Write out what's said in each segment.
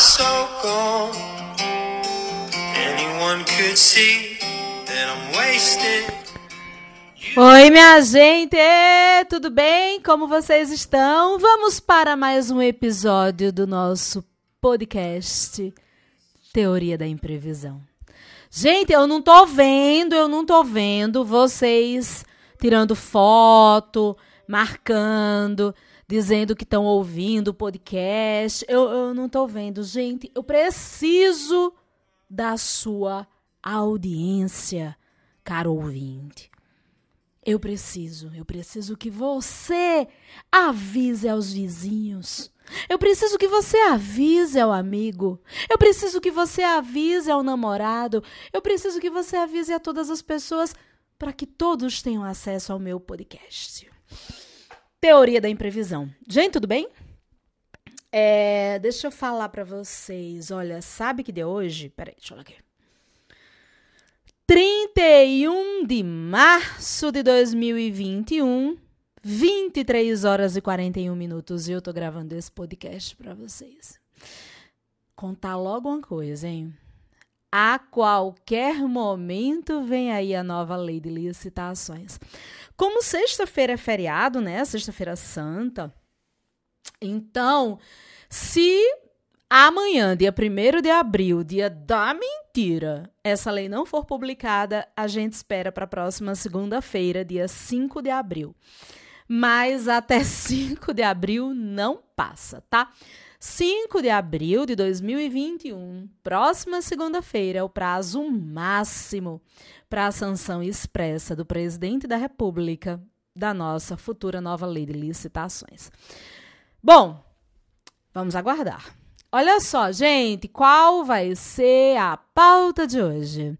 so cold. Anyone could see that I'm wasted. Oi, minha gente! Tudo bem? Como vocês estão? Vamos para mais um episódio do nosso podcast Teoria da Imprevisão. Gente, eu não tô vendo, eu não tô vendo vocês tirando foto, marcando, dizendo que estão ouvindo o podcast. Eu, eu não tô vendo. Gente, eu preciso da sua audiência, caro ouvinte. Eu preciso, eu preciso que você avise aos vizinhos. Eu preciso que você avise ao amigo. Eu preciso que você avise ao namorado. Eu preciso que você avise a todas as pessoas para que todos tenham acesso ao meu podcast. Teoria da imprevisão. Gente, tudo bem? É, deixa eu falar para vocês. Olha, sabe que de hoje? Peraí, deixa eu olhar aqui. 31 de março de 2021, 23 horas e 41 minutos. E eu tô gravando esse podcast para vocês. Contar logo uma coisa, hein? A qualquer momento vem aí a nova lei de licitações. Como sexta-feira é feriado, né? Sexta-feira santa. Então, se amanhã, dia 1 de abril, dia da mentira, essa lei não for publicada, a gente espera para a próxima segunda-feira, dia 5 de abril. Mas até 5 de abril não passa, tá? 5 de abril de 2021, próxima segunda-feira, é o prazo máximo para a sanção expressa do presidente da República da nossa futura nova lei de licitações. Bom, vamos aguardar. Olha só, gente, qual vai ser a pauta de hoje?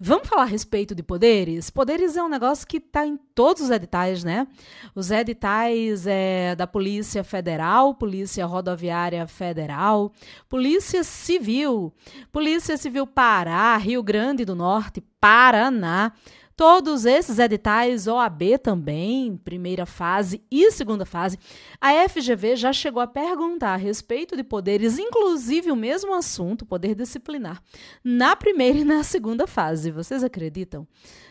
Vamos falar a respeito de poderes? Poderes é um negócio que está em todos os editais, né? Os editais é, da Polícia Federal, Polícia Rodoviária Federal, Polícia Civil, Polícia Civil Pará, Rio Grande do Norte, Paraná, Todos esses editais, OAB também, primeira fase e segunda fase, a FGV já chegou a perguntar a respeito de poderes, inclusive o mesmo assunto, poder disciplinar, na primeira e na segunda fase. Vocês acreditam?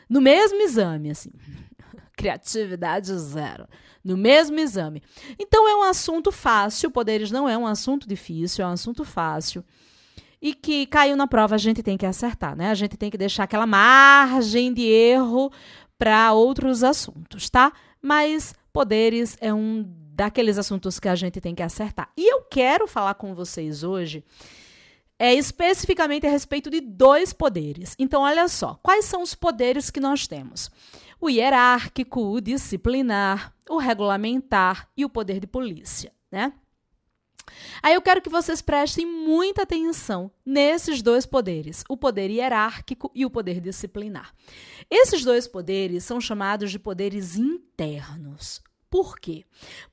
No mesmo exame, assim. Criatividade zero. No mesmo exame. Então é um assunto fácil, poderes não é um assunto difícil, é um assunto fácil e que caiu na prova, a gente tem que acertar, né? A gente tem que deixar aquela margem de erro para outros assuntos, tá? Mas poderes é um daqueles assuntos que a gente tem que acertar. E eu quero falar com vocês hoje é especificamente a respeito de dois poderes. Então, olha só, quais são os poderes que nós temos? O hierárquico, o disciplinar, o regulamentar e o poder de polícia, né? Aí eu quero que vocês prestem muita atenção nesses dois poderes, o poder hierárquico e o poder disciplinar. Esses dois poderes são chamados de poderes internos. Por quê?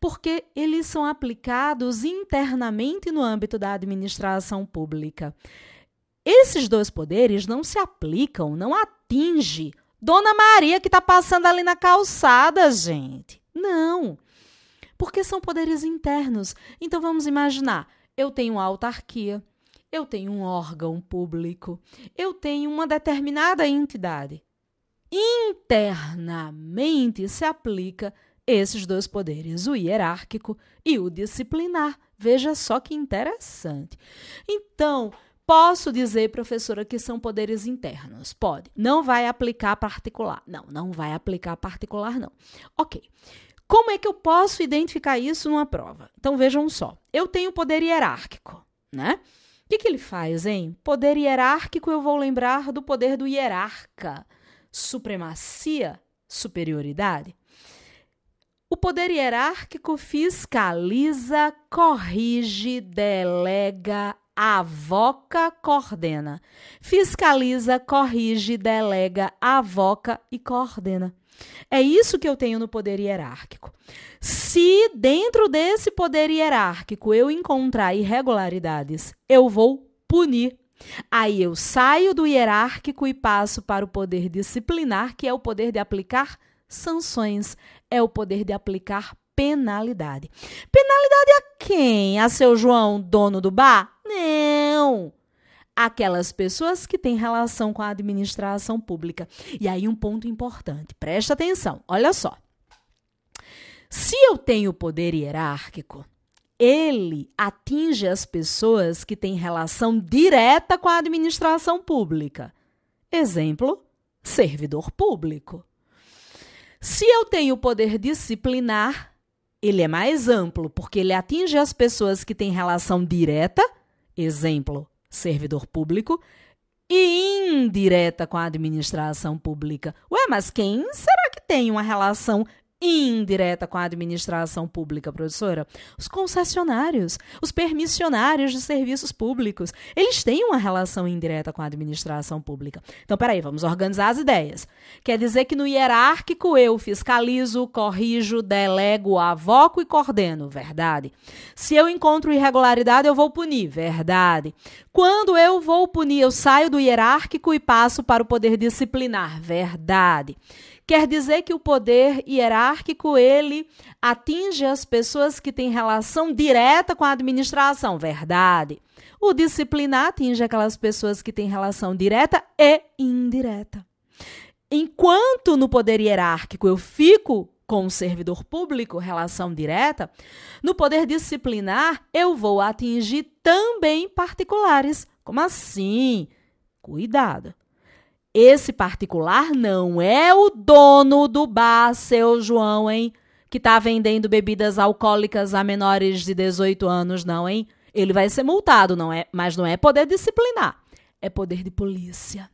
Porque eles são aplicados internamente no âmbito da administração pública. Esses dois poderes não se aplicam, não atinge Dona Maria que está passando ali na calçada, gente. Não porque são poderes internos. Então vamos imaginar: eu tenho uma autarquia, eu tenho um órgão público, eu tenho uma determinada entidade. Internamente se aplica esses dois poderes, o hierárquico e o disciplinar. Veja só que interessante. Então, Posso dizer, professora, que são poderes internos? Pode. Não vai aplicar particular. Não, não vai aplicar particular, não. Ok. Como é que eu posso identificar isso numa prova? Então vejam só, eu tenho poder hierárquico, né? O que, que ele faz, hein? Poder hierárquico, eu vou lembrar do poder do hierarca. Supremacia, superioridade. O poder hierárquico fiscaliza, corrige, delega, avoca, coordena. Fiscaliza, corrige, delega, avoca e coordena. É isso que eu tenho no poder hierárquico. Se dentro desse poder hierárquico eu encontrar irregularidades, eu vou punir. Aí eu saio do hierárquico e passo para o poder disciplinar, que é o poder de aplicar sanções, é o poder de aplicar penalidade. Penalidade a quem? A seu João, dono do bar? Não! Aquelas pessoas que têm relação com a administração pública. E aí, um ponto importante, presta atenção, olha só. Se eu tenho poder hierárquico, ele atinge as pessoas que têm relação direta com a administração pública. Exemplo: servidor público. Se eu tenho poder disciplinar, ele é mais amplo, porque ele atinge as pessoas que têm relação direta, exemplo, servidor público, e indireta com a administração pública. Ué, mas quem será que tem uma relação indireta com a administração pública, professora? Os concessionários, os permissionários de serviços públicos, eles têm uma relação indireta com a administração pública. Então, peraí, vamos organizar as ideias. Quer dizer que no hierárquico eu fiscalizo, corrijo, delego, avoco e coordeno. Verdade. Se eu encontro irregularidade, eu vou punir. Verdade. Quando eu vou punir, eu saio do hierárquico e passo para o poder disciplinar. Verdade. Quer dizer que o poder hierárquico ele atinge as pessoas que têm relação direta com a administração, verdade? O disciplinar atinge aquelas pessoas que têm relação direta e indireta. Enquanto no poder hierárquico eu fico com o servidor público, relação direta, no poder disciplinar eu vou atingir também particulares. Como assim? Cuidado. Esse particular não é o dono do bar, seu João, hein? Que tá vendendo bebidas alcoólicas a menores de 18 anos, não, hein? Ele vai ser multado, não é? Mas não é poder disciplinar, é poder de polícia.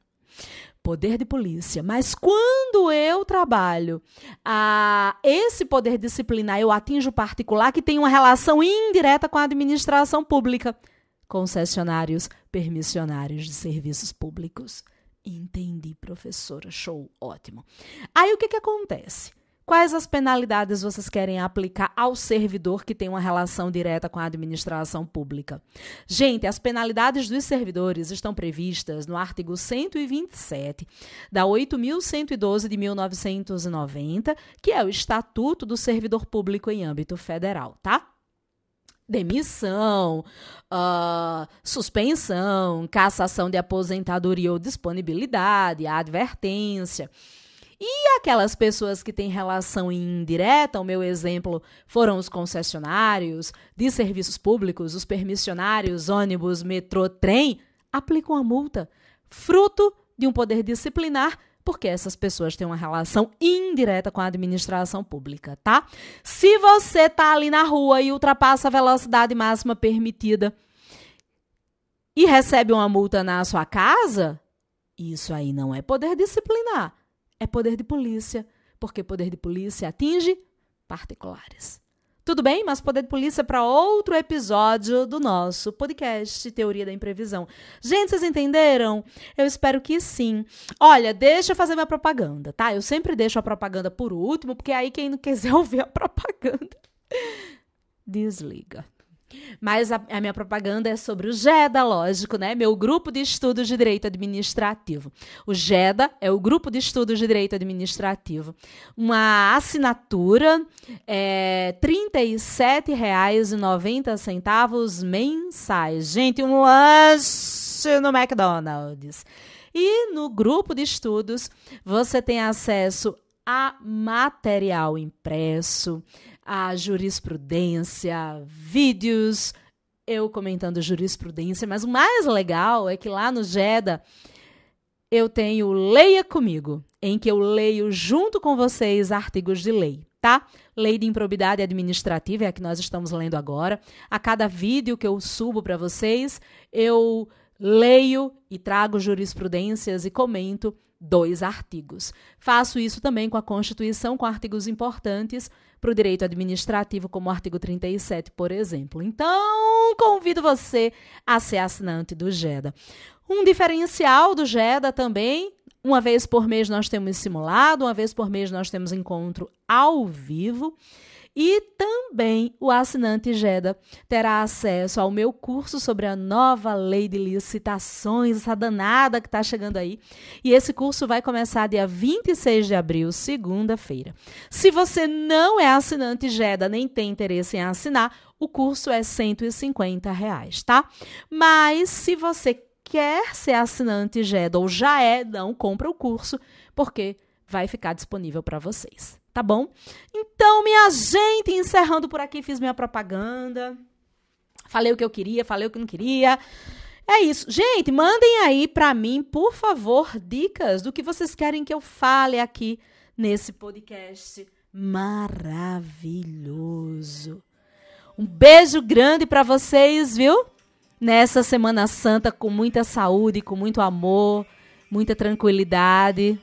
Poder de polícia. Mas quando eu trabalho a esse poder disciplinar, eu atinjo o particular que tem uma relação indireta com a administração pública. Concessionários, permissionários de serviços públicos. Entendi, professora. Show, ótimo. Aí o que, que acontece? Quais as penalidades vocês querem aplicar ao servidor que tem uma relação direta com a administração pública? Gente, as penalidades dos servidores estão previstas no artigo 127 da 8.112 de 1990, que é o Estatuto do Servidor Público em âmbito federal, tá? Demissão, uh, suspensão, cassação de aposentadoria ou disponibilidade, advertência. E aquelas pessoas que têm relação indireta, o meu exemplo foram os concessionários de serviços públicos, os permissionários, ônibus, metrô, trem, aplicam a multa, fruto de um poder disciplinar porque essas pessoas têm uma relação indireta com a administração pública, tá? Se você tá ali na rua e ultrapassa a velocidade máxima permitida e recebe uma multa na sua casa, isso aí não é poder disciplinar, é poder de polícia, porque poder de polícia atinge particulares. Tudo bem? Mas poder de polícia para outro episódio do nosso podcast Teoria da Imprevisão. Gente, vocês entenderam? Eu espero que sim. Olha, deixa eu fazer minha propaganda, tá? Eu sempre deixo a propaganda por último, porque aí quem não quiser ouvir a propaganda, desliga. Mas a, a, minha propaganda é sobre o GEDA, lógico, né? Meu grupo de estudos de direito administrativo. O GEDA é o grupo de estudos de direito administrativo. Uma assinatura é R$ 37,90 mensais. Gente, um lanche no McDonald's. E no grupo de estudos você tem acesso a material impresso, a jurisprudência, vídeos, eu comentando jurisprudência, mas o mais legal é que lá no GEDA eu tenho Leia Comigo, em que eu leio junto com vocês artigos de lei, tá? Lei de improbidade administrativa é a que nós estamos lendo agora. A cada vídeo que eu subo para vocês, eu leio e trago jurisprudências e comento dois artigos. Faço isso também com a Constituição, com artigos importantes para o direito administrativo, como o artigo 37, por exemplo. Então, convido você a ser assinante do GEDA. Um diferencial do GEDA também, uma vez por mês nós temos simulado, uma vez por mês nós temos encontro ao vivo. E também o assinante GEDA terá acesso ao meu curso sobre a nova lei de licitações, essa danada que está chegando aí. E esse curso vai começar dia 26 de abril, segunda-feira. Se você não é assinante GEDA nem tem interesse em assinar, o curso é 150 reais, tá? Mas se você quer ser assinante GEDA ou já é, não compra o curso, porque vai ficar disponível para vocês tá bom? Então, minha gente, encerrando por aqui, fiz minha propaganda. Falei o que eu queria, falei o que não queria. É isso. Gente, mandem aí para mim, por favor, dicas do que vocês querem que eu fale aqui nesse podcast maravilhoso. Um beijo grande para vocês, viu? Nessa Semana Santa com muita saúde, com muito amor, muita tranquilidade.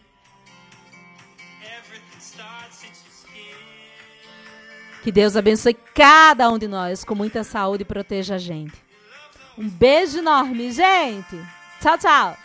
Que Deus abençoe cada um de nós com muita saúde e proteja a gente. Um beijo enorme, gente. Tchau, tchau.